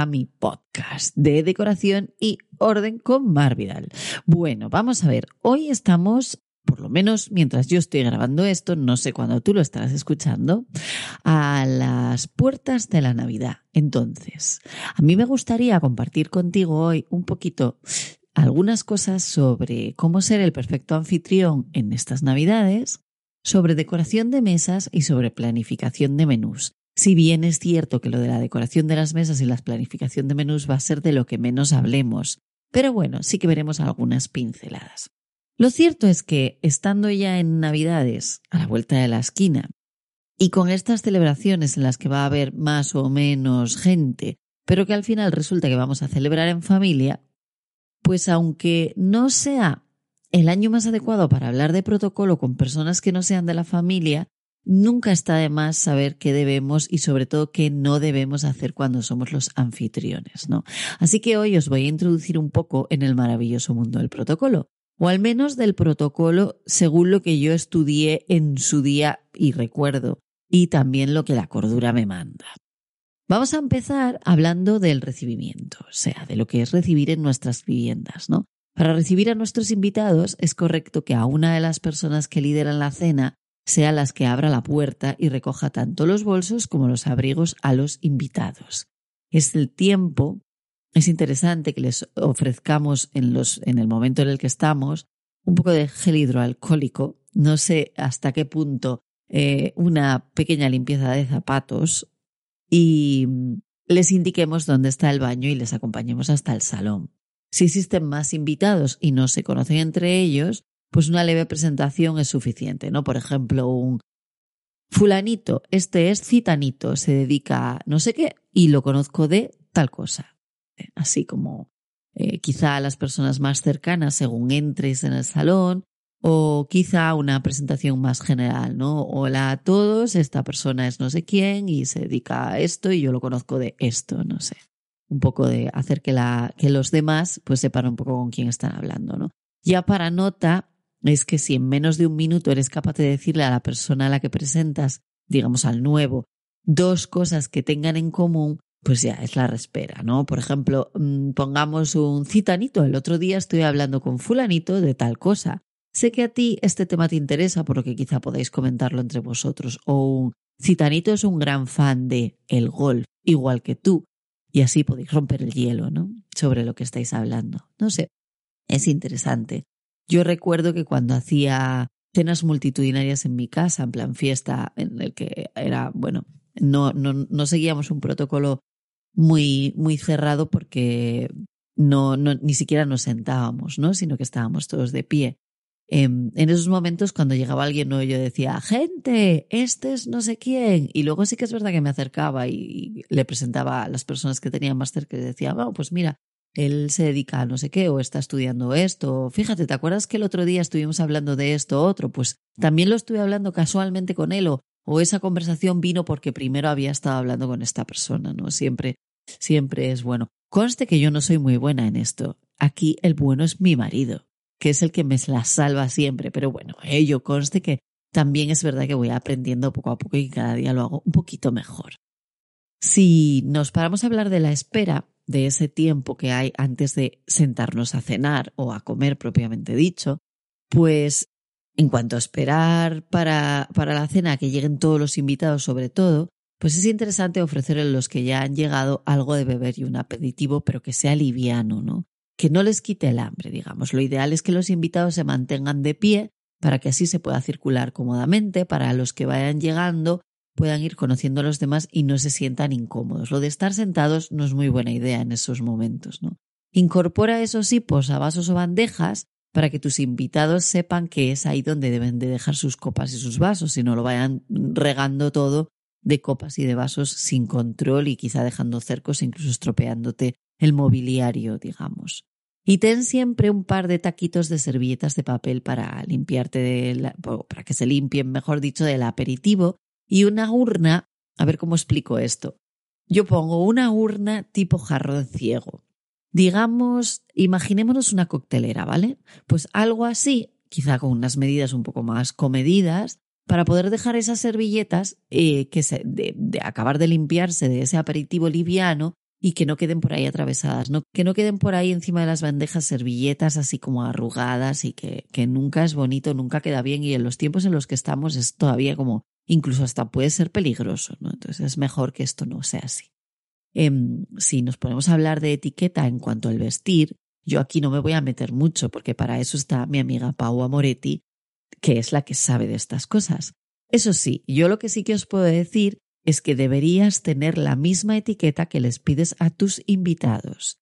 A mi podcast de decoración y orden con Mar Vidal. Bueno, vamos a ver, hoy estamos, por lo menos mientras yo estoy grabando esto, no sé cuándo tú lo estarás escuchando, a las puertas de la Navidad. Entonces, a mí me gustaría compartir contigo hoy un poquito algunas cosas sobre cómo ser el perfecto anfitrión en estas Navidades, sobre decoración de mesas y sobre planificación de menús. Si bien es cierto que lo de la decoración de las mesas y la planificación de menús va a ser de lo que menos hablemos, pero bueno, sí que veremos algunas pinceladas. Lo cierto es que, estando ya en Navidades, a la vuelta de la esquina, y con estas celebraciones en las que va a haber más o menos gente, pero que al final resulta que vamos a celebrar en familia, pues aunque no sea el año más adecuado para hablar de protocolo con personas que no sean de la familia, Nunca está de más saber qué debemos y sobre todo qué no debemos hacer cuando somos los anfitriones, ¿no? Así que hoy os voy a introducir un poco en el maravilloso mundo del protocolo, o al menos del protocolo según lo que yo estudié en su día y recuerdo, y también lo que la cordura me manda. Vamos a empezar hablando del recibimiento, o sea, de lo que es recibir en nuestras viviendas, ¿no? Para recibir a nuestros invitados es correcto que a una de las personas que lideran la cena sea las que abra la puerta y recoja tanto los bolsos como los abrigos a los invitados. Es el tiempo, es interesante que les ofrezcamos en, los, en el momento en el que estamos un poco de gel hidroalcohólico, no sé hasta qué punto eh, una pequeña limpieza de zapatos y les indiquemos dónde está el baño y les acompañemos hasta el salón. Si existen más invitados y no se conocen entre ellos, pues una leve presentación es suficiente, ¿no? Por ejemplo, un fulanito, este es citanito, se dedica a no sé qué y lo conozco de tal cosa. Así como eh, quizá a las personas más cercanas según entres en el salón o quizá una presentación más general, ¿no? Hola a todos, esta persona es no sé quién y se dedica a esto y yo lo conozco de esto, no sé. Un poco de hacer que, la, que los demás pues sepan un poco con quién están hablando, ¿no? Ya para nota, es que si en menos de un minuto eres capaz de decirle a la persona a la que presentas, digamos al nuevo, dos cosas que tengan en común, pues ya es la respera, ¿no? Por ejemplo, mm, pongamos un citanito. El otro día estoy hablando con fulanito de tal cosa. Sé que a ti este tema te interesa, por lo que quizá podáis comentarlo entre vosotros. O un citanito es un gran fan de el golf, igual que tú. Y así podéis romper el hielo, ¿no? Sobre lo que estáis hablando. No sé, es interesante. Yo recuerdo que cuando hacía cenas multitudinarias en mi casa, en plan fiesta, en el que era, bueno, no, no, no seguíamos un protocolo muy, muy cerrado porque no, no, ni siquiera nos sentábamos, ¿no? Sino que estábamos todos de pie. En, en esos momentos, cuando llegaba alguien nuevo, yo decía, gente, este es no sé quién. Y luego sí que es verdad que me acercaba y, le presentaba a las personas que tenía más cerca y decía, bueno, pues mira, él se dedica a no sé qué o está estudiando esto. Fíjate, ¿te acuerdas que el otro día estuvimos hablando de esto otro? Pues también lo estuve hablando casualmente con él o, o esa conversación vino porque primero había estado hablando con esta persona, ¿no? Siempre, siempre es bueno. Conste que yo no soy muy buena en esto. Aquí el bueno es mi marido. que es el que me la salva siempre. Pero bueno, ello conste que también es verdad que voy aprendiendo poco a poco y cada día lo hago un poquito mejor. Si nos paramos a hablar de la espera, de ese tiempo que hay antes de sentarnos a cenar o a comer propiamente dicho, pues en cuanto a esperar para, para la cena que lleguen todos los invitados sobre todo, pues es interesante ofrecer a los que ya han llegado algo de beber y un aperitivo, pero que sea liviano, ¿no? Que no les quite el hambre, digamos. Lo ideal es que los invitados se mantengan de pie para que así se pueda circular cómodamente, para los que vayan llegando puedan ir conociendo a los demás y no se sientan incómodos. Lo de estar sentados no es muy buena idea en esos momentos, ¿no? Incorpora esos hipos a vasos o bandejas para que tus invitados sepan que es ahí donde deben de dejar sus copas y sus vasos y no lo vayan regando todo de copas y de vasos sin control y quizá dejando cercos e incluso estropeándote el mobiliario, digamos. Y ten siempre un par de taquitos de servilletas de papel para limpiarte de para que se limpien, mejor dicho, del aperitivo y una urna, a ver cómo explico esto. Yo pongo una urna tipo jarrón ciego. Digamos, imaginémonos una coctelera, ¿vale? Pues algo así, quizá con unas medidas un poco más comedidas, para poder dejar esas servilletas eh, que se, de, acabar de limpiarse de ese aperitivo liviano y que no queden por ahí atravesadas, ¿no? que no queden por ahí encima de las bandejas servilletas así como arrugadas y que, que nunca es bonito, nunca queda bien y en los tiempos en los que estamos es todavía como, incluso hasta puede ser peligroso, ¿no? Entonces es mejor que esto no sea así. Em, si nos ponemos a hablar de etiqueta en cuanto al vestir, yo aquí no me voy a meter mucho porque para eso está mi amiga Pau Amoretti que es la que sabe de estas cosas. Eso sí, yo lo que sí que os puedo decir es que deberías tener la misma etiqueta que les pides a tus invitados.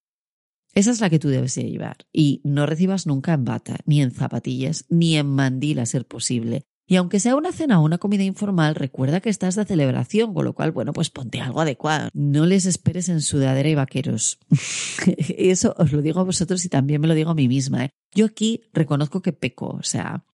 Esa es la que tú debes llevar y no recibas nunca en bata, ni en zapatillas, ni en mandil a ser posible. Y aunque sea una cena o una comida informal, recuerda que estás de celebración, con lo cual, bueno, pues ponte algo adecuado. No les esperes en sudadera y vaqueros. Eso os lo digo a vosotros y también me lo digo a mí misma. ¿eh? Yo aquí reconozco que peco, o sea,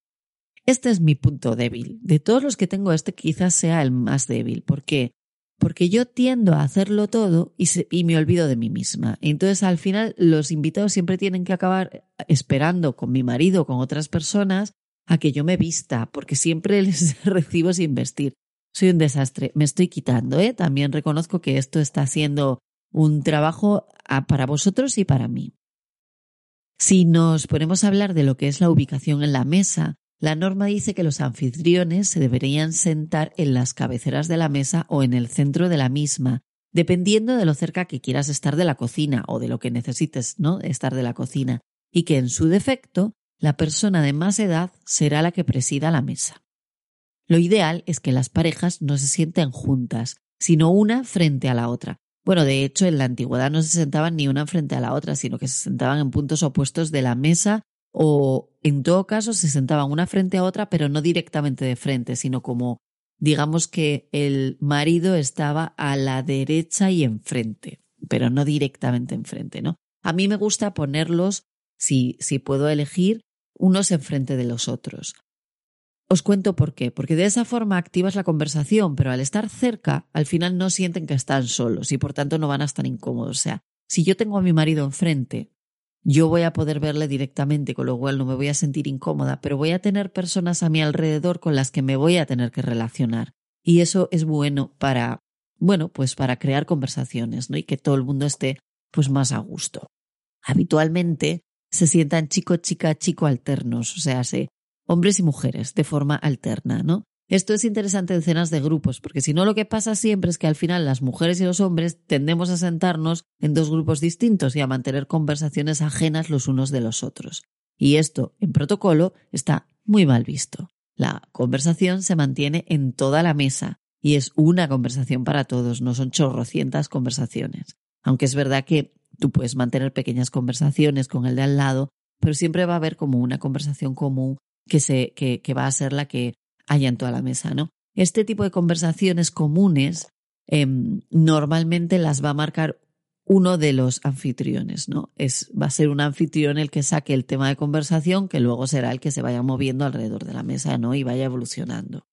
este es mi punto débil. De todos los que tengo, este quizás sea el más débil. ¿Por qué? Porque yo tiendo a hacerlo todo y, me olvido de mí misma. Entonces, al final, los invitados siempre tienen que acabar esperando con mi marido o con otras personas a que yo me vista, porque siempre les recibo sin vestir. Soy un desastre. Me estoy quitando, ¿eh? También reconozco que esto está siendo un trabajo ah, para vosotros y para mí. Si nos ponemos a hablar de lo que es la ubicación en la mesa, la norma dice que los anfitriones se deberían sentar en las cabeceras de la mesa o en el centro de la misma, dependiendo de lo cerca que quieras estar de la cocina o de lo que necesites, ¿no? Estar de la cocina, y que en su defecto la persona de más edad será la que presida la mesa. Lo ideal es que las parejas no se sienten juntas, sino una frente a la otra. Bueno, de hecho, en la antigüedad no se sentaban ni una frente a la otra, sino que se sentaban en puntos opuestos de la mesa o en todo caso se sentaban una frente a otra, pero no directamente de frente, sino como digamos que el marido estaba a la derecha y enfrente, pero no directamente enfrente, ¿no? A mí me gusta ponerlos, si, si puedo elegir, unos enfrente de los otros. Os cuento por qué, porque de esa forma activas la conversación, pero al estar cerca, al final no sienten que están solos y por tanto no van a estar incómodos. O sea, si yo tengo a mi marido enfrente yo voy a poder verle directamente, con lo cual no me voy a sentir incómoda, pero voy a tener personas a mi alrededor con las que me voy a tener que relacionar. Y eso es bueno para, bueno, pues para crear conversaciones, ¿no? Y que todo el mundo esté pues más a gusto. Habitualmente se sientan chico, chica, chico alternos, o sea, se, hombres y mujeres de forma alterna, ¿no? Esto es interesante en cenas de grupos, porque si no lo que pasa siempre es que al final las mujeres y los hombres tendemos a sentarnos en dos grupos distintos y a mantener conversaciones ajenas los unos de los otros. Y esto, en protocolo, está muy mal visto. La conversación se mantiene en toda la mesa y es una conversación para todos, no son chorrocientas conversaciones. Aunque es verdad que tú puedes mantener pequeñas conversaciones con el de al lado, pero siempre va a haber como una conversación común que, se, que, que va a ser la que haya en toda la mesa, ¿no? Este tipo de conversaciones comunes em, normalmente las va a marcar uno de los anfitriones, ¿no? Es, va a ser un anfitrión el que saque el tema de conversación, que luego será el que se vaya moviendo alrededor de la mesa, ¿no? Y vaya evolucionando.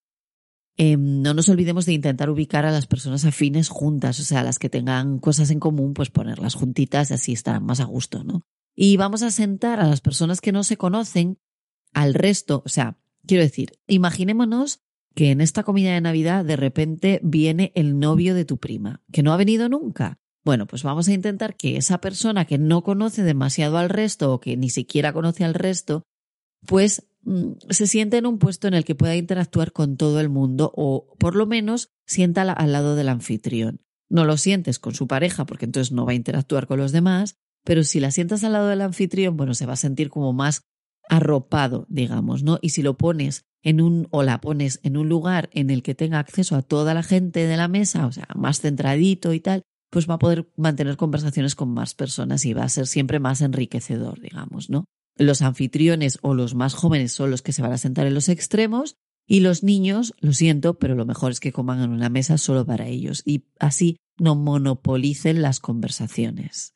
Em, no nos olvidemos de intentar ubicar a las personas afines juntas, o sea, las que tengan cosas en común, pues ponerlas juntitas y así estarán más a gusto, ¿no? Y vamos a sentar a las personas que no se conocen al resto. O sea, quiero decir, imaginémonos que en esta comida de Navidad de repente viene el novio de tu prima, que no ha venido nunca. Bueno, pues vamos a intentar que esa persona que no conoce demasiado al resto o que ni siquiera conoce al resto, pues mm, se siente en un puesto en el que pueda interactuar con todo el mundo o por lo menos sienta al lado del anfitrión. No lo sientes con su pareja porque entonces no va a interactuar con los demás, pero si la sientas al lado del anfitrión, bueno, se va a sentir como más arropado, digamos, ¿no? Y si lo pones en un o la pones en un lugar en el que tenga acceso a toda la gente de la mesa, o sea, más centradito y tal, pues va a poder mantener conversaciones con más personas y va a ser siempre más enriquecedor, digamos, ¿no? Los anfitriones o los más jóvenes son los que se van a sentar en los extremos y los niños, lo siento, pero lo mejor es que coman en una mesa solo para ellos y así no monopolicen las conversaciones.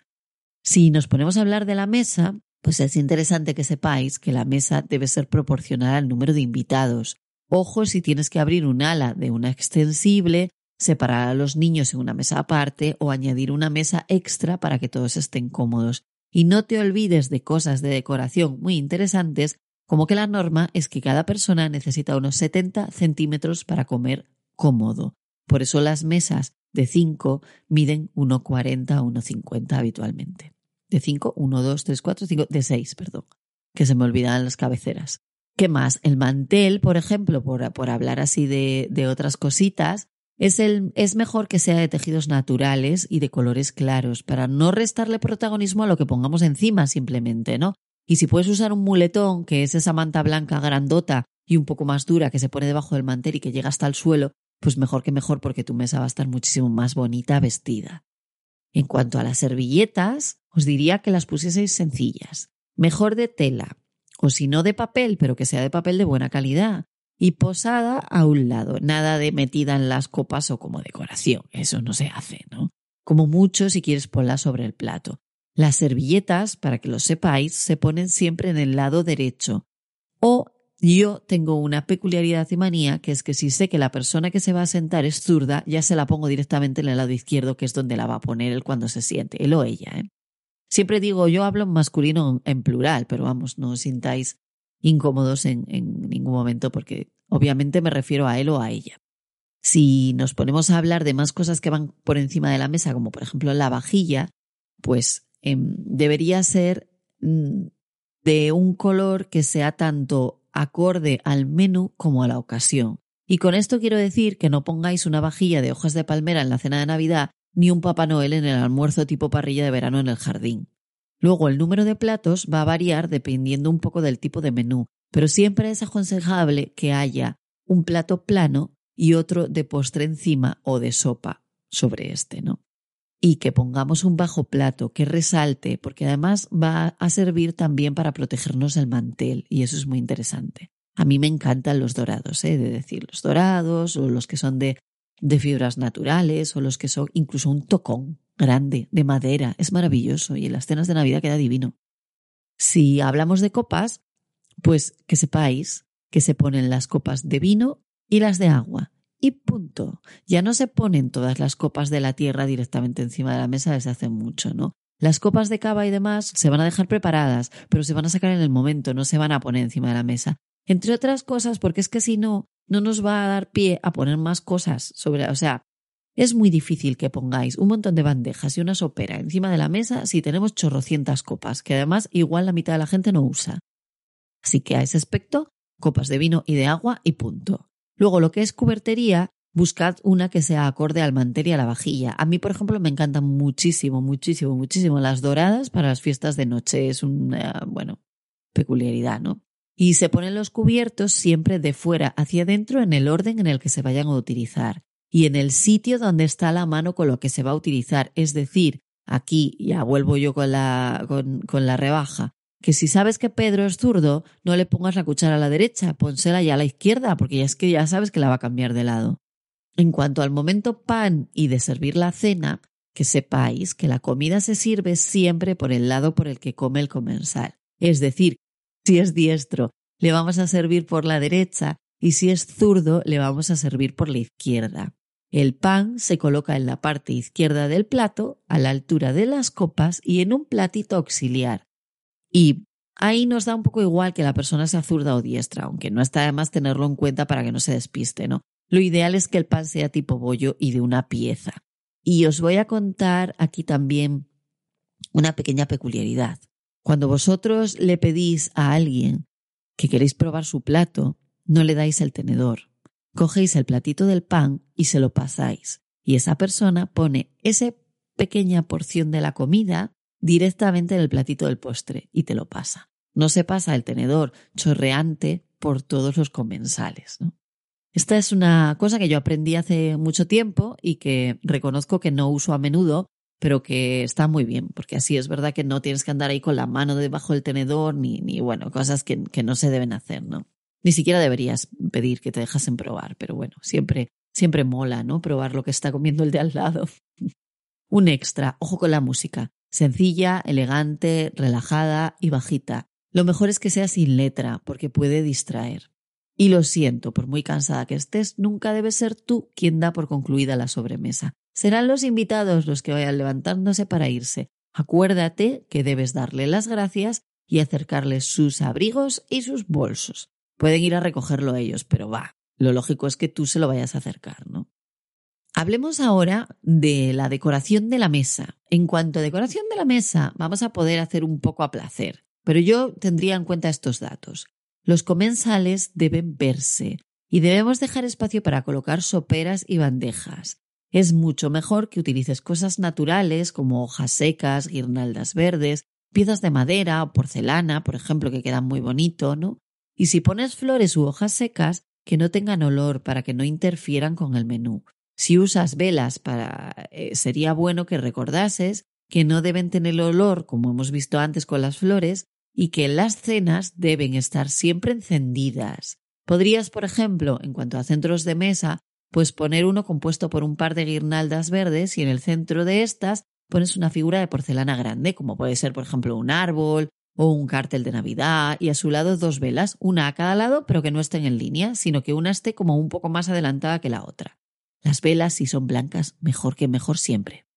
Si nos ponemos a hablar de la mesa, pues es interesante que sepáis que la mesa debe ser proporcional al número de invitados. Ojo si tienes que abrir un ala de una extensible, separar a los niños en una mesa aparte o añadir una mesa extra para que todos estén cómodos. Y no te olvides de cosas de decoración muy interesantes, como que la norma es que cada persona necesita unos 70 centímetros para comer cómodo. Por eso las mesas de 5 miden 1,40 o 1,50 habitualmente de 5, 1, 2, 3, 4, 5, de 6, perdón, que se me olvidan las cabeceras. ¿Qué más? El mantel, por ejemplo, por, por hablar así de, de otras cositas, es, el, es mejor que sea de tejidos naturales y de colores claros, para no restarle protagonismo a lo que pongamos encima simplemente, ¿no? Y si puedes usar un muletón, que es esa manta blanca grandota y un poco más dura que se pone debajo del mantel y que llega hasta el suelo, pues mejor que mejor porque tu mesa va a estar muchísimo más bonita vestida. En cuanto a las servilletas, os diría que las pusieseis sencillas, mejor de tela, o si no de papel, pero que sea de papel de buena calidad, y posada a un lado, nada de metida en las copas o como decoración, eso no se hace, ¿no? Como mucho si quieres ponla sobre el plato. Las servilletas, para que lo sepáis, se ponen siempre en el lado derecho o yo tengo una peculiaridad y manía que es que si sé que la persona que se va a sentar es zurda, ya se la pongo directamente en el lado izquierdo, que es donde la va a poner él cuando se siente, él o ella. ¿eh? Siempre digo, yo hablo en masculino en plural, pero vamos, no os sintáis incómodos en, ningún momento porque obviamente me refiero a él o a ella. Si nos ponemos a hablar de más cosas que van por encima de la mesa, como por ejemplo la vajilla, pues em, debería ser mm, de un color que sea tanto acorde al menú como a la ocasión. Y con esto quiero decir que no pongáis una vajilla de hojas de palmera en la cena de Navidad ni un Papá Noel en el almuerzo tipo parrilla de verano en el jardín. Luego el número de platos va a variar dependiendo un poco del tipo de menú, pero siempre es aconsejable que haya un plato plano y otro de postre encima o de sopa sobre este, ¿no? Y que pongamos un bajo plato que resalte, porque además va a servir también para protegernos el mantel y eso es muy interesante. A mí me encantan los dorados, ¿eh? de decir, los dorados o los que son de, de fibras naturales o los que son incluso un tocón grande de madera. Es maravilloso y en las cenas de Navidad queda divino. Si hablamos de copas, pues que sepáis que se ponen las copas de vino y las de agua y punto. Ya no se ponen todas las copas de la tierra directamente encima de la mesa desde hace mucho, ¿no? Las copas de cava y demás se van a dejar preparadas, pero se van a sacar en el momento, no se van a poner encima de la mesa. Entre otras cosas, porque es que si no, no nos va a dar pie a poner más cosas sobre, o sea, es muy difícil que pongáis un montón de bandejas y una sopera encima de la mesa si tenemos chorrocientas copas, que además igual la mitad de la gente no usa. Así que a ese aspecto, copas de vino y de agua y punto. Luego, lo que es cubertería, buscad una que sea acorde al mantel y a la vajilla. A mí, por ejemplo, me encantan muchísimo, muchísimo, muchísimo las doradas para las fiestas de noche. Es una, bueno, peculiaridad, ¿no? Y se ponen los cubiertos siempre de fuera hacia adentro en el orden en el que se vayan a utilizar y en el sitio donde está la mano con lo que se va a utilizar. Es decir, aquí ya vuelvo yo con la, con, con la rebaja que si sabes que Pedro es zurdo, no le pongas la cuchara a la derecha, pónsela ya a la izquierda, porque ya es que ya sabes que la va a cambiar de lado. En cuanto al momento pan y de servir la cena, que sepáis que la comida se sirve siempre por el lado por el que come el comensal. Es decir, si es diestro, le vamos a servir por la derecha y si es zurdo, le vamos a servir por la izquierda. El pan se coloca en la parte izquierda del plato, a la altura de las copas y en un platito auxiliar, Y ahí nos da un poco igual que la persona sea zurda o diestra, aunque no está de más tenerlo en cuenta para que no se despiste, ¿no? Lo ideal es que el pan sea tipo bollo y de una pieza. Y os voy a contar aquí también una pequeña peculiaridad. Cuando vosotros le pedís a alguien que queréis probar su plato, no le dais el tenedor. Cogéis el platito del pan y se lo pasáis. Y esa persona pone esa pequeña porción de la comida directamente en el platito del postre y te lo pasa. No se pasa el tenedor chorreante por todos los comensales. Esta es una cosa que yo aprendí hace mucho tiempo y que reconozco que no uso a menudo, pero que está muy bien, porque así es verdad que no tienes que andar ahí con la mano debajo del tenedor, ni, ni bueno, cosas que, que no se deben hacer, ¿no? Ni siquiera deberías pedir que te dejasen probar, pero bueno, siempre, siempre mola, ¿no? Probar lo que está comiendo el de al lado. Un extra, ojo con la música. Sencilla, elegante, relajada y bajita. Lo mejor es que sea sin letra, porque puede distraer. Y lo siento, por muy cansada que estés, nunca debes ser tú quien da por concluida la sobremesa. Serán los invitados los que vayan levantándose para irse. Acuérdate que debes darle las gracias y acercarles sus abrigos y sus bolsos. Pueden ir a recogerlo ellos, pero va, lo lógico es que tú se lo vayas a acercar, ¿no? Hablemos ahora de la decoración de la mesa. En cuanto a decoración de la mesa, vamos a poder hacer un poco a placer, pero yo tendría en cuenta estos datos. Los comensales deben verse y debemos dejar espacio para colocar soperas y bandejas. Es mucho mejor que utilices cosas naturales como hojas secas, guirnaldas verdes, piezas de madera o porcelana, por ejemplo, que quedan muy bonito, ¿no? Y si pones flores u hojas secas, que no tengan olor para que no interfieran con el menú. Si usas velas para eh, sería bueno que recordases que no deben tener olor, como hemos visto antes con las flores, y que las cenas deben estar siempre encendidas. Podrías, por ejemplo, en cuanto a centros de mesa, pues poner uno compuesto por un par de guirnaldas verdes y en el centro de estas pones una figura de porcelana grande, como puede ser, por ejemplo, un árbol o un cartel de Navidad y a su lado dos velas, una a cada lado, pero que no estén en línea, sino que una esté como un poco más adelantada que la otra. Las velas, si son blancas, mejor que mejor siempre.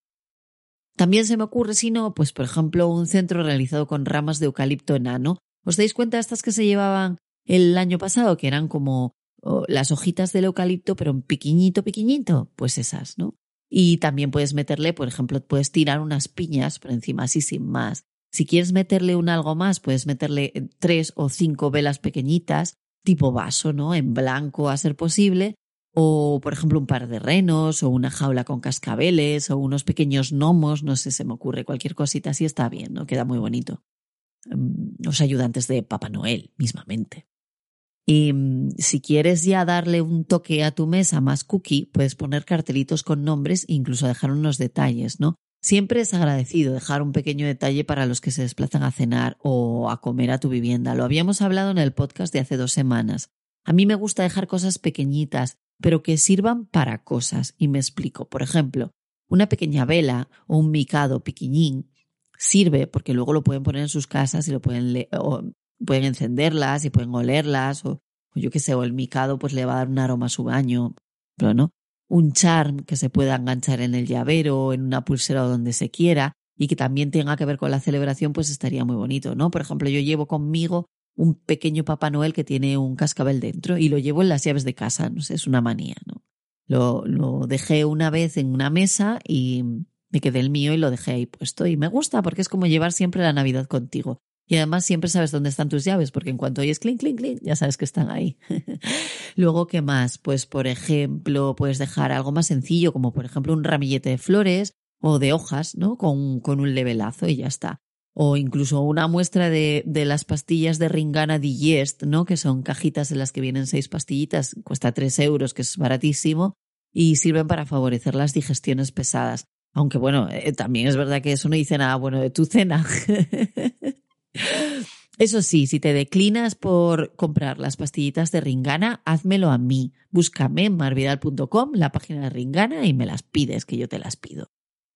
También se me ocurre, si no, pues por ejemplo, un centro realizado con ramas de eucalipto enano. ¿Os dais cuenta de estas que se llevaban el año pasado, que eran como las hojitas del eucalipto, pero en piquiñito, piquiñito? Pues esas, ¿no? Y también puedes meterle, por ejemplo, puedes tirar unas piñas por encima, así sin más. Si quieres meterle un algo más, puedes meterle eh, tres o cinco velas pequeñitas, tipo vaso, ¿no? En blanco a ser posible. O, por ejemplo, un par de renos, o una jaula con cascabeles, o unos pequeños gnomos, no sé, se me ocurre cualquier cosita así está bien, ¿no? Queda muy bonito. Mm, los ayudantes de Papá Noel, mismamente. Y mm, si quieres ya darle un toque a tu mesa más cookie, puedes poner cartelitos con nombres e incluso dejar unos detalles, ¿no? Siempre es agradecido dejar un pequeño detalle para los que se desplazan a cenar o a comer a tu vivienda. Lo habíamos hablado en el podcast de hace dos semanas. A mí me gusta dejar cosas pequeñitas, pero que sirvan para cosas. Y me explico. Por ejemplo, una pequeña vela o un micado piquiñín sirve porque luego lo pueden poner en sus casas y lo pueden, o pueden encenderlas y pueden olerlas o, o yo qué sé, o el micado pues le va a dar un aroma a su baño. Pero no, un charm que se pueda enganchar en el llavero, en una pulsera o donde se quiera y que también tenga que ver con la celebración, pues estaría muy bonito, ¿no? Por ejemplo, yo llevo conmigo un pequeño Papá Noel que tiene un cascabel dentro y lo llevo en las llaves de casa, no sé, es una manía, ¿no? Lo, lo dejé una vez en una mesa y me quedé el mío y lo dejé ahí puesto y me gusta porque es como llevar siempre la Navidad contigo. Y además siempre sabes dónde están tus llaves, porque en cuanto oyes clink, clink, clink, ya sabes que están ahí. Luego, ¿qué más? Pues, por ejemplo, puedes dejar algo más sencillo, como por ejemplo un ramillete de flores o de hojas, ¿no? Con, con un levelazo y ya está. O incluso una muestra de, de las pastillas de Ringana Digest, ¿no? Que son cajitas en las que vienen seis pastillitas, cuesta tres euros, que es baratísimo, y sirven para favorecer las digestiones pesadas. Aunque bueno, eh, también es verdad que eso no dice nada bueno de tu cena. Eso sí, si te declinas por comprar las pastillitas de Ringana, házmelo a mí. Búscame en marvidal.com, la página de Ringana, y me las pides, que yo te las pido.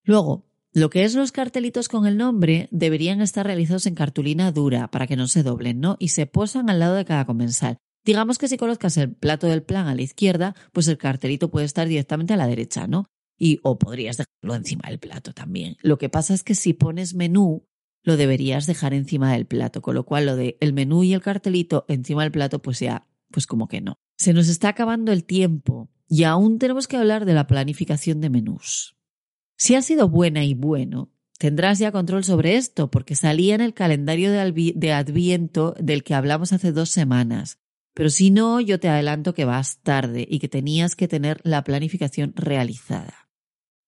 Luego, lo que es los cartelitos con el nombre deberían estar realizados en cartulina dura para que no se doblen, ¿no? Y se posan al lado de cada comensal. Digamos que si colocas el plato del plan a la izquierda, pues el cartelito puede estar directamente a la derecha, ¿no? Y o podrías dejarlo encima del plato también. Lo que pasa es que si pones menú, lo deberías dejar encima del plato, con lo cual lo de el menú y el cartelito encima del plato, pues ya, pues como que no. Se nos está acabando el tiempo y aún tenemos que hablar de la planificación de menús. Si ha sido buena y bueno, tendrás ya control sobre esto, porque salía en el calendario de, Adviento del que hablamos hace dos semanas. Pero si no, yo te adelanto que vas tarde y que tenías que tener la planificación realizada.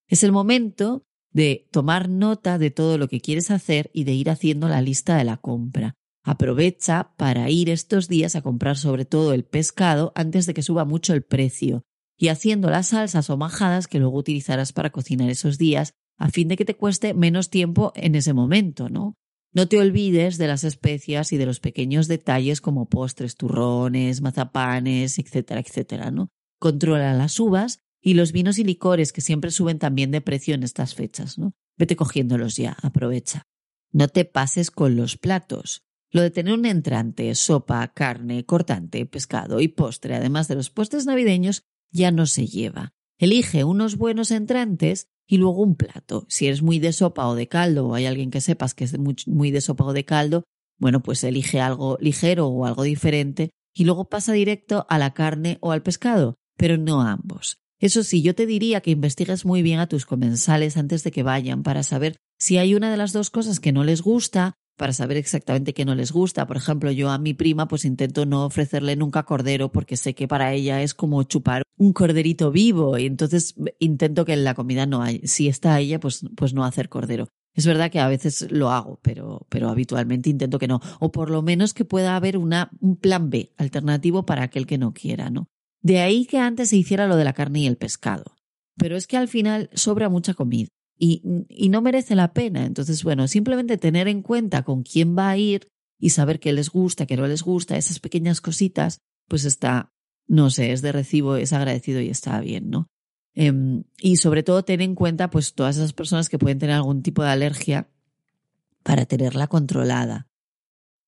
Es el momento de tomar nota de todo lo que quieres hacer y de ir haciendo la lista de la compra. Aprovecha para ir estos días a comprar sobre todo el pescado antes de que suba mucho el precio y haciendo las salsas o majadas que luego utilizarás para cocinar esos días a fin de que te cueste menos tiempo en ese momento, ¿no? No te olvides de las especias y de los pequeños detalles como postres, turrones, mazapanes, etcétera, etcétera, ¿no? Controla las uvas y los vinos y licores que siempre suben también de precio en estas fechas, ¿no? Vete cogiéndolos ya, aprovecha. No te pases con los platos. Lo de tener un entrante, sopa, carne, cortante, pescado y postre, además de los postres navideños, ya no se lleva. Elige unos buenos entrantes y luego un plato. Si eres muy de sopa o de caldo, o hay alguien que sepas que es muy, de sopa o de caldo, bueno, pues elige algo ligero o algo diferente y luego pasa directo a la carne o al pescado, pero no ambos. Eso sí, yo te diría que investigues muy bien a tus comensales antes de que vayan para saber si hay una de las dos cosas que no les gusta, para saber exactamente qué no les gusta. Por ejemplo, yo a mi prima pues intento no ofrecerle nunca cordero porque sé que para ella es como chupar un corderito vivo y entonces intento que en la comida no hay. Si está ella, pues, pues no hacer cordero. Es verdad que a veces lo hago, pero, pero habitualmente intento que no. O por lo menos que pueda haber un plan B alternativo para aquel que no quiera, ¿no? De ahí que antes se hiciera lo de la carne y el pescado. Pero es que al final sobra mucha comida y, no merece la pena. Entonces, bueno, simplemente tener en cuenta con quién va a ir y saber qué les gusta, qué no les gusta, esas pequeñas cositas, pues está, no sé, es de recibo, es agradecido y está bien, ¿no? Em, y sobre todo tener en cuenta pues todas esas personas que pueden tener algún tipo de alergia para tenerla controlada.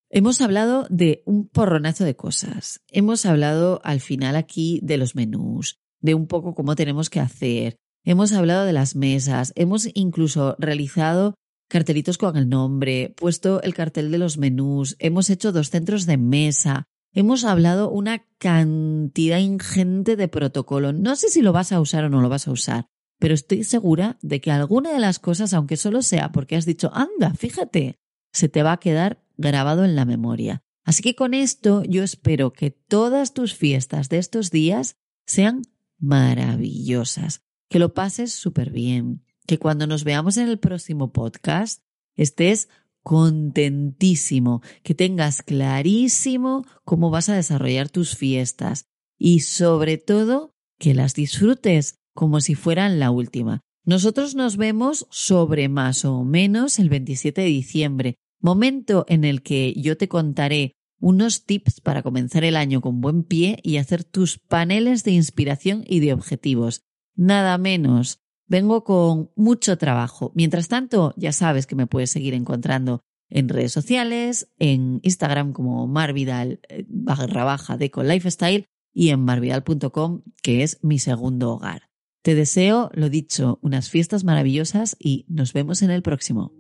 Hemos hablado de un porronazo de cosas. Hemos hablado al final aquí de los menús, de un poco cómo tenemos que hacer. Hemos hablado de las mesas. Hemos incluso realizado cartelitos con el nombre, puesto el cartel de los menús. Hemos hecho dos centros de mesa. Hemos hablado una cantidad ingente de protocolo. No sé si lo vas a usar o no lo vas a usar, pero estoy segura de que alguna de las cosas, aunque solo sea porque has dicho, anda, fíjate, se te va a quedar grabado en la memoria. Así que con esto yo espero que todas tus fiestas de estos días sean maravillosas, que lo pases súper bien, que cuando nos veamos en el próximo podcast estés contentísimo, que tengas clarísimo cómo vas a desarrollar tus fiestas y sobre todo que las disfrutes como si fueran la última. Nosotros nos vemos sobre más o menos el 27 de diciembre, momento en el que yo te contaré unos tips para comenzar el año con buen pie y hacer tus paneles de inspiración y de objetivos. Nada menos. Vengo con mucho trabajo. Mientras tanto, ya sabes que me puedes seguir encontrando en redes sociales, en Instagram como marvidal eh, barra baja deco lifestyle y en marvidal.com, que es mi segundo hogar. Te deseo, lo dicho, unas fiestas maravillosas y nos vemos en el próximo.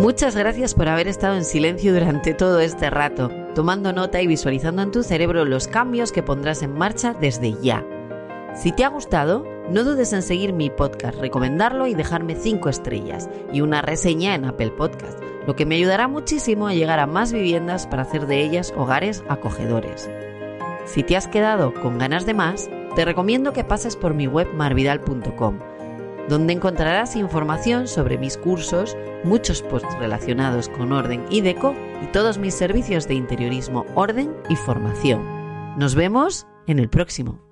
Muchas gracias por haber estado en silencio durante todo este rato, tomando nota y visualizando en tu cerebro los cambios que pondrás en marcha desde ya. Si te ha gustado, no dudes en seguir mi podcast, recomendarlo y dejarme 5 estrellas y una reseña en Apple Podcast, lo que me ayudará muchísimo a llegar a más viviendas para hacer de ellas hogares acogedores. Si te has quedado con ganas de más, te recomiendo que pases por mi web marvidal.com, donde encontrarás información sobre mis cursos, muchos posts relacionados con orden y deco y todos mis servicios de interiorismo, orden y formación. Nos vemos en el próximo.